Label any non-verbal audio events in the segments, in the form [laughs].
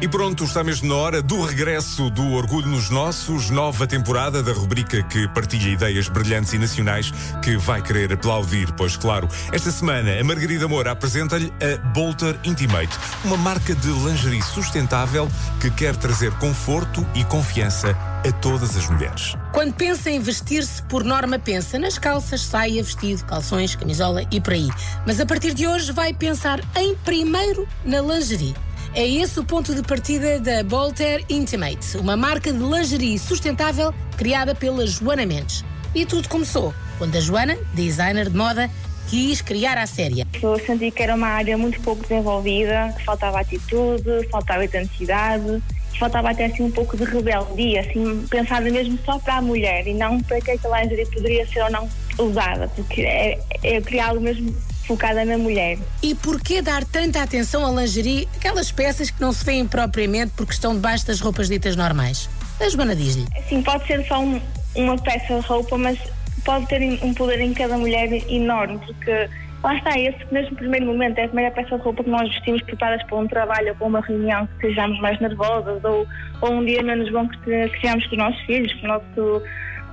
E pronto, está mesmo na hora do regresso do Orgulho nos Nossos, nova temporada da rubrica que partilha ideias brilhantes e nacionais que vai querer aplaudir, pois claro, esta semana a Margarida Moura apresenta-lhe a Bolter Intimate, uma marca de lingerie sustentável que quer trazer conforto e confiança a todas as mulheres. Quando pensa em vestir-se, por norma pensa nas calças, saia, vestido, calções, camisola e por aí. Mas a partir de hoje vai pensar em primeiro na lingerie. É esse o ponto de partida da Bolter Intimate, uma marca de lingerie sustentável criada pela Joana Mendes. E tudo começou quando a Joana, designer de moda, quis criar a série. Eu senti que era uma área muito pouco desenvolvida, que faltava atitude, faltava identidade, faltava até assim um pouco de rebeldia, assim, pensada mesmo só para a mulher e não para que aquela lingerie poderia ser ou não usada, porque é, é criar algo mesmo focada na mulher. E porquê dar tanta atenção à lingerie, aquelas peças que não se veem propriamente porque estão debaixo das roupas ditas normais? A Joana diz-lhe. Assim, pode ser só um, uma peça de roupa, mas pode ter um poder em cada mulher enorme, porque lá está, esse mesmo primeiro momento é a primeira peça de roupa que nós vestimos preparadas para um trabalho ou para uma reunião que estejamos mais nervosas ou, ou um dia menos bom que, que estejamos com os nossos filhos, com o nosso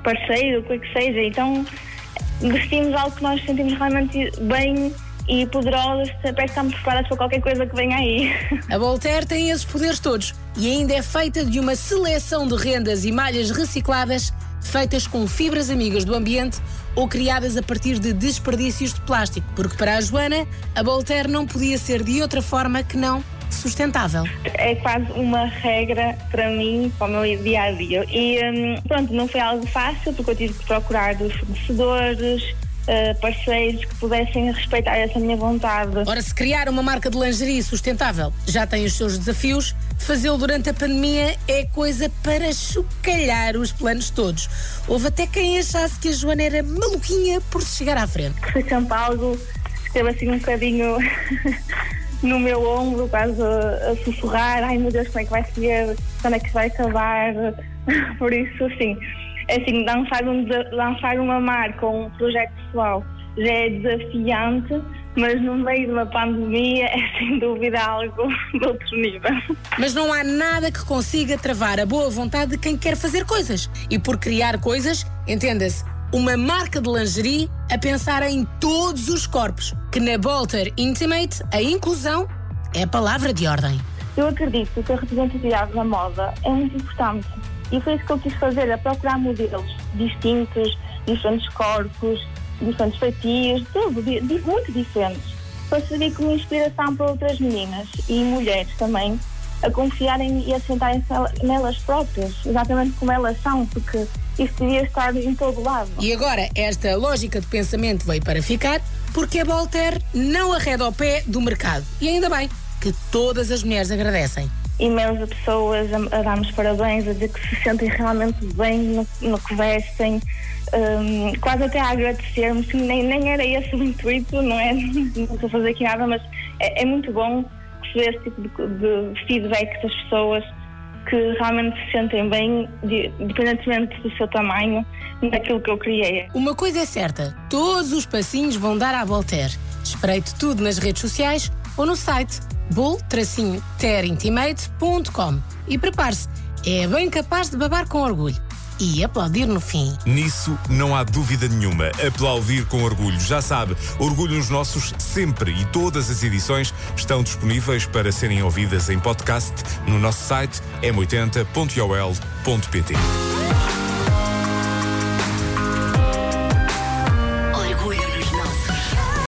parceiro, o que é que seja. Então, vestimos algo que nós sentimos realmente bem e poderosas, parece que estamos preparadas para qualquer coisa que venha aí. [laughs] A Voltaire tem esses poderes todos e ainda é feita de uma seleção de rendas e malhas recicladas feitas com fibras amigas do ambiente ou criadas a partir de desperdícios de plástico, porque para a Joana, a Voltaire não podia ser de outra forma que não sustentável. É quase uma regra para mim, para o meu dia a dia. E hum, pronto, não foi algo fácil, porque eu tive que procurar dos fornecedores, Uh, parceiros que pudessem respeitar essa minha vontade. Ora, se criar uma marca de lingerie sustentável já tem os seus desafios, fazê-lo durante a pandemia é coisa para chocalhar os planos todos. Houve até quem achasse que a Joana era maluquinha por se chegar à frente. Foi sempre algo que esteve assim um bocadinho [laughs] no meu ombro, quase a, a sussurrar: ai meu Deus, como é que vai ser? Quando é que vai acabar? [laughs] Por isso, assim, assim, lançar, um, lançar uma marca ou um projeto pessoal já é desafiante, mas no meio de uma pandemia é [laughs] sem dúvida algo de outro nível. Mas não há nada que consiga travar a boa vontade de quem quer fazer coisas. E por criar coisas, entenda-se, uma marca de lingerie a pensar em todos os corpos, que na Bolter Intimate a inclusão é a palavra de ordem. Eu acredito que a representatividade na moda é muito importante e foi isso que eu quis fazer, a procurar modelos distintos, diferentes corpos, diferentes fatias, tudo, muito diferentes, para servir como inspiração para outras meninas e mulheres também a confiarem e a sentarem-se nelas próprias, exatamente como elas são, porque isso devia estar em todo lado. E agora, esta lógica de pensamento veio para ficar, porque a Voltaire não arreda ao pé do mercado. E ainda bem que todas as mulheres agradecem imensas pessoas a, a dar-nos parabéns, a dizer que se sentem realmente bem no, no que vestem, um, quase até a agradecer-me, nem, nem era esse o intuito, não é? [laughs] Não estou a fazer aqui nada, mas é, é muito bom receber esse tipo de, de, feedback das pessoas que realmente se sentem bem, independentemente do seu tamanho, daquilo que eu criei. Uma coisa é certa: todos os passinhos vão dar à Voltaire. Espreite tudo nas redes sociais ou no site bull-terintimate.com e prepare-se, é bem capaz de babar com orgulho e aplaudir no fim. Nisso não há dúvida nenhuma. Aplaudir com orgulho. Já sabe, orgulho nos nossos sempre e todas as edições estão disponíveis para serem ouvidas em podcast no nosso site m80.ol.pt.